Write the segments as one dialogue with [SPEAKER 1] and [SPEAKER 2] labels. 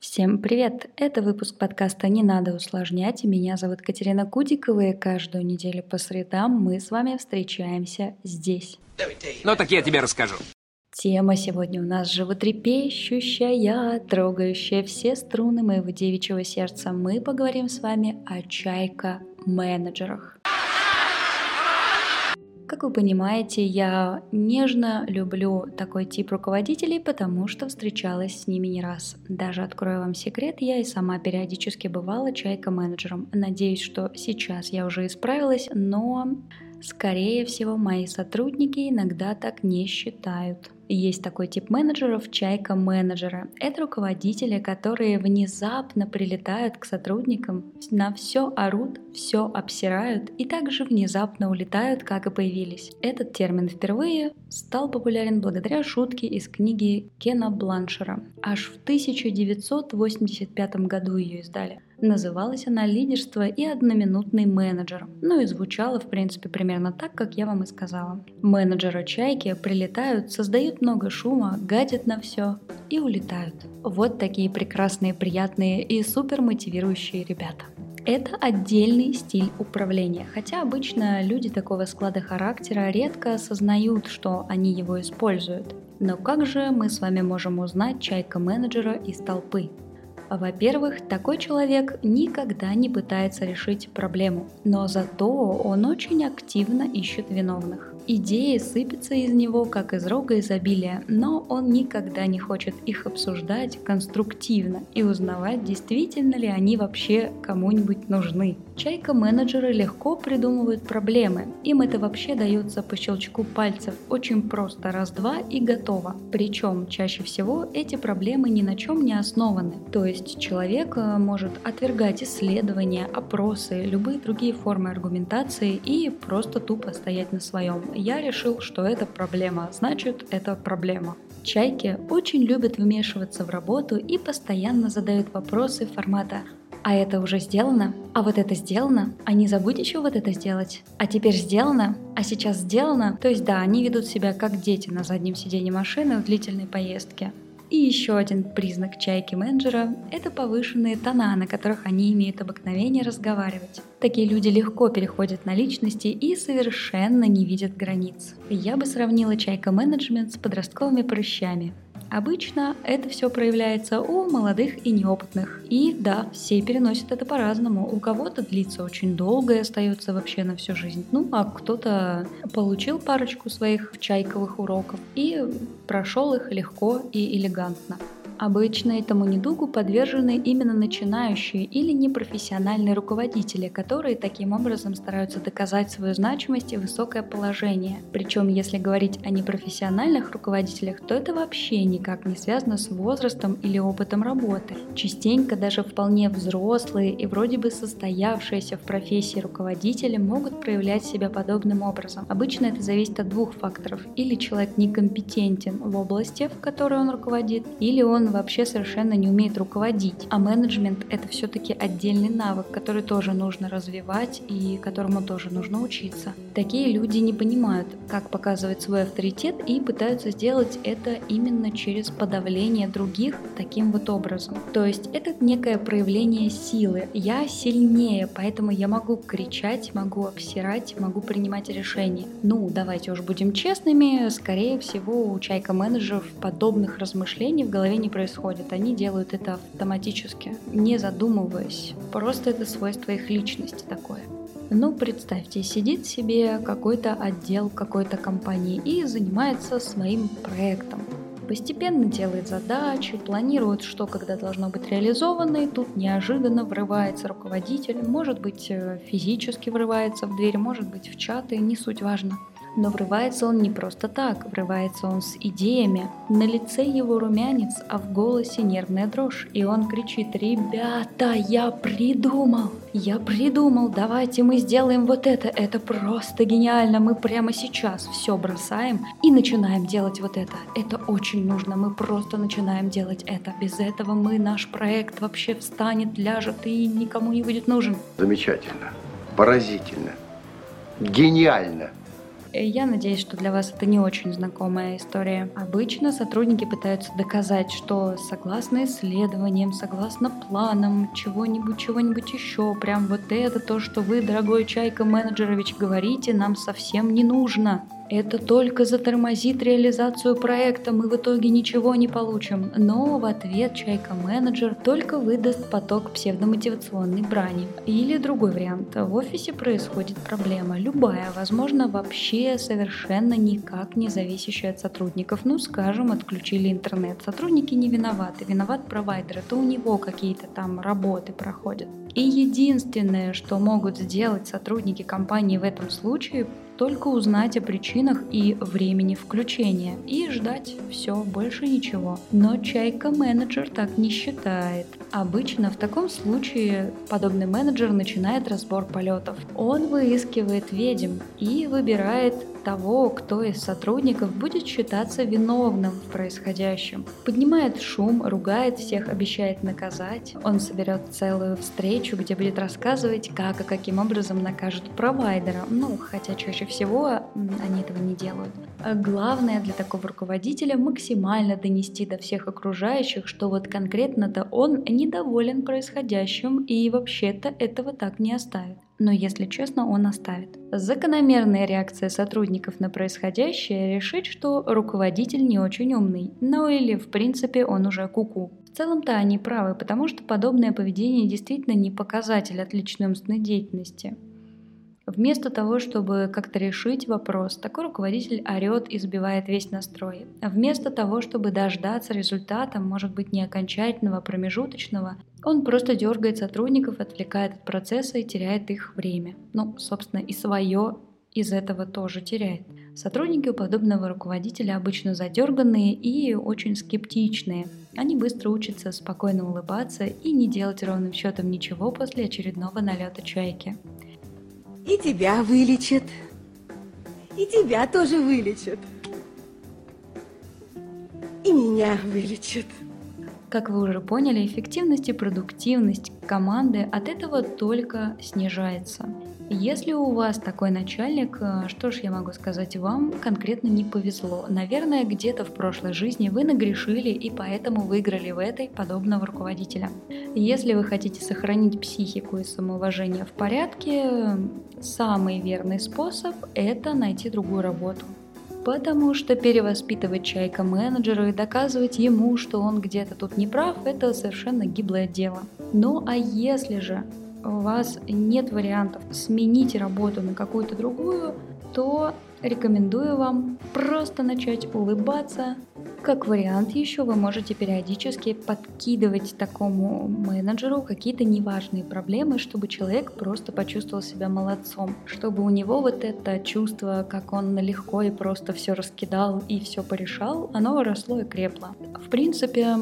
[SPEAKER 1] Всем привет! Это выпуск подкаста «Не надо усложнять» меня зовут Катерина Кудикова и каждую неделю по средам мы с вами встречаемся здесь.
[SPEAKER 2] Ну так я тебе расскажу.
[SPEAKER 1] Тема сегодня у нас животрепещущая, трогающая все струны моего девичьего сердца. Мы поговорим с вами о чайка-менеджерах. Как вы понимаете, я нежно люблю такой тип руководителей, потому что встречалась с ними не раз. Даже открою вам секрет, я и сама периодически бывала чайка-менеджером. Надеюсь, что сейчас я уже исправилась, но, скорее всего, мои сотрудники иногда так не считают. Есть такой тип менеджеров, чайка-менеджера. Это руководители, которые внезапно прилетают к сотрудникам, на все орут, все обсирают и также внезапно улетают, как и появились. Этот термин впервые стал популярен благодаря шутке из книги Кена Бланшера. Аж в 1985 году ее издали. Называлась она «Лидерство и одноминутный менеджер». Ну и звучала, в принципе, примерно так, как я вам и сказала. Менеджеры «Чайки» прилетают, создают много шума, гадят на все и улетают. Вот такие прекрасные, приятные и супер мотивирующие ребята. Это отдельный стиль управления, хотя обычно люди такого склада характера редко осознают, что они его используют. Но как же мы с вами можем узнать чайка-менеджера из толпы? Во-первых, такой человек никогда не пытается решить проблему, но зато он очень активно ищет виновных. Идеи сыпятся из него, как из рога изобилия, но он никогда не хочет их обсуждать конструктивно и узнавать, действительно ли они вообще кому-нибудь нужны. Чайка-менеджеры легко придумывают проблемы. Им это вообще дается по щелчку пальцев. Очень просто раз-два и готово. Причем чаще всего эти проблемы ни на чем не основаны. То есть человек э, может отвергать исследования, опросы, любые другие формы аргументации и просто тупо стоять на своем. Я решил, что это проблема, значит это проблема. Чайки очень любят вмешиваться в работу и постоянно задают вопросы формата а это уже сделано, а вот это сделано, а не забудь еще вот это сделать, а теперь сделано, а сейчас сделано. То есть да, они ведут себя как дети на заднем сиденье машины в длительной поездке. И еще один признак чайки менеджера – это повышенные тона, на которых они имеют обыкновение разговаривать. Такие люди легко переходят на личности и совершенно не видят границ. Я бы сравнила чайка-менеджмент с подростковыми прыщами. Обычно это все проявляется у молодых и неопытных. И да, все переносят это по-разному. У кого-то длится очень долго и остается вообще на всю жизнь. Ну, а кто-то получил парочку своих чайковых уроков и прошел их легко и элегантно. Обычно этому недугу подвержены именно начинающие или непрофессиональные руководители, которые таким образом стараются доказать свою значимость и высокое положение. Причем, если говорить о непрофессиональных руководителях, то это вообще никак не связано с возрастом или опытом работы. Частенько даже вполне взрослые и вроде бы состоявшиеся в профессии руководители могут проявлять себя подобным образом. Обычно это зависит от двух факторов. Или человек некомпетентен в области, в которой он руководит, или он вообще совершенно не умеет руководить. А менеджмент — это все-таки отдельный навык, который тоже нужно развивать и которому тоже нужно учиться. Такие люди не понимают, как показывать свой авторитет и пытаются сделать это именно через подавление других таким вот образом. То есть это некое проявление силы. Я сильнее, поэтому я могу кричать, могу обсирать, могу принимать решения. Ну, давайте уж будем честными, скорее всего у чайка-менеджеров подобных размышлений в голове не происходит. Они делают это автоматически, не задумываясь. Просто это свойство их личности такое. Ну, представьте, сидит себе какой-то отдел какой-то компании и занимается своим проектом. Постепенно делает задачи, планирует, что когда должно быть реализовано, и тут неожиданно врывается руководитель, может быть э, физически врывается в дверь, может быть в чаты, не суть важно. Но врывается он не просто так, врывается он с идеями. На лице его румянец, а в голосе нервная дрожь. И он кричит, ребята, я придумал, я придумал, давайте мы сделаем вот это, это просто гениально, мы прямо сейчас все бросаем и начинаем делать вот это. Это очень нужно, мы просто начинаем делать это. Без этого мы, наш проект вообще встанет, ляжет и никому не будет нужен.
[SPEAKER 3] Замечательно, поразительно, гениально.
[SPEAKER 1] Я надеюсь, что для вас это не очень знакомая история. Обычно сотрудники пытаются доказать, что согласно исследованиям, согласно планам, чего-нибудь, чего-нибудь еще, прям вот это то, что вы, дорогой Чайка Менеджерович, говорите, нам совсем не нужно. Это только затормозит реализацию проекта, мы в итоге ничего не получим. Но в ответ Чайка-менеджер только выдаст поток псевдомотивационной брани. Или другой вариант. В офисе происходит проблема. Любая, возможно, вообще совершенно никак не зависящая от сотрудников. Ну, скажем, отключили интернет. Сотрудники не виноваты. Виноват провайдер. Это у него какие-то там работы проходят. И единственное, что могут сделать сотрудники компании в этом случае, только узнать о причинах и времени включения и ждать все, больше ничего. Но Чайка-менеджер так не считает. Обычно в таком случае подобный менеджер начинает разбор полетов. Он выискивает ведьм и выбирает того, кто из сотрудников будет считаться виновным в происходящем. Поднимает шум, ругает всех, обещает наказать. Он соберет целую встречу, где будет рассказывать, как и каким образом накажет провайдера. Ну, хотя чаще всего они этого не делают. А главное для такого руководителя максимально донести до всех окружающих, что вот конкретно-то он недоволен происходящим и вообще-то этого так не оставит но если честно, он оставит. Закономерная реакция сотрудников на происходящее – решить, что руководитель не очень умный, ну или в принципе он уже куку. -ку. В целом-то они правы, потому что подобное поведение действительно не показатель отличной умственной деятельности. Вместо того, чтобы как-то решить вопрос, такой руководитель орет и сбивает весь настрой. Вместо того, чтобы дождаться результата, может быть не окончательного, а промежуточного, он просто дергает сотрудников, отвлекает от процесса и теряет их время. Ну, собственно, и свое из этого тоже теряет. Сотрудники у подобного руководителя обычно задерганные и очень скептичные. Они быстро учатся спокойно улыбаться и не делать ровным счетом ничего после очередного налета чайки.
[SPEAKER 4] И тебя вылечат. И тебя тоже вылечат. И меня вылечат.
[SPEAKER 1] Как вы уже поняли, эффективность и продуктивность команды от этого только снижается. Если у вас такой начальник, э, что ж я могу сказать, вам конкретно не повезло. Наверное, где-то в прошлой жизни вы нагрешили и поэтому выиграли в этой подобного руководителя. Если вы хотите сохранить психику и самоуважение в порядке, самый верный способ – это найти другую работу. Потому что перевоспитывать чайка менеджера и доказывать ему, что он где-то тут не прав, это совершенно гиблое дело. Ну а если же у вас нет вариантов сменить работу на какую-то другую, то рекомендую вам просто начать улыбаться. Как вариант еще вы можете периодически подкидывать такому менеджеру какие-то неважные проблемы, чтобы человек просто почувствовал себя молодцом, чтобы у него вот это чувство, как он легко и просто все раскидал и все порешал, оно росло и крепло. В принципе,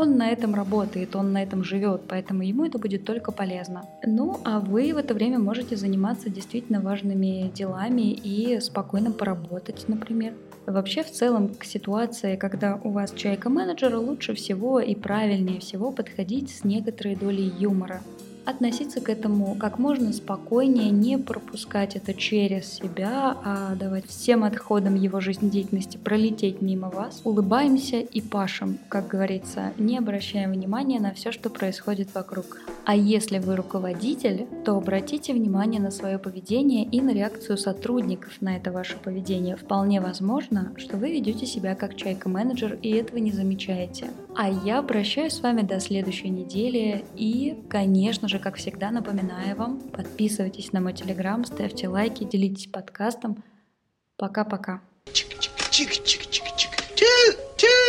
[SPEAKER 1] он на этом работает, он на этом живет, поэтому ему это будет только полезно. Ну, а вы в это время можете заниматься действительно важными делами и спокойно поработать, например. Вообще, в целом, к ситуации, когда у вас чайка менеджера, лучше всего и правильнее всего подходить с некоторой долей юмора относиться к этому как можно спокойнее, не пропускать это через себя, а давать всем отходам его жизнедеятельности пролететь мимо вас. Улыбаемся и пашем, как говорится, не обращаем внимания на все, что происходит вокруг. А если вы руководитель, то обратите внимание на свое поведение и на реакцию сотрудников на это ваше поведение. Вполне возможно, что вы ведете себя как чайка-менеджер и этого не замечаете. А я прощаюсь с вами до следующей недели и, конечно же, как всегда, напоминаю вам, подписывайтесь на мой телеграм, ставьте лайки, делитесь подкастом. Пока-пока.
[SPEAKER 3] Чик-чик-чик-чик-чик-чик.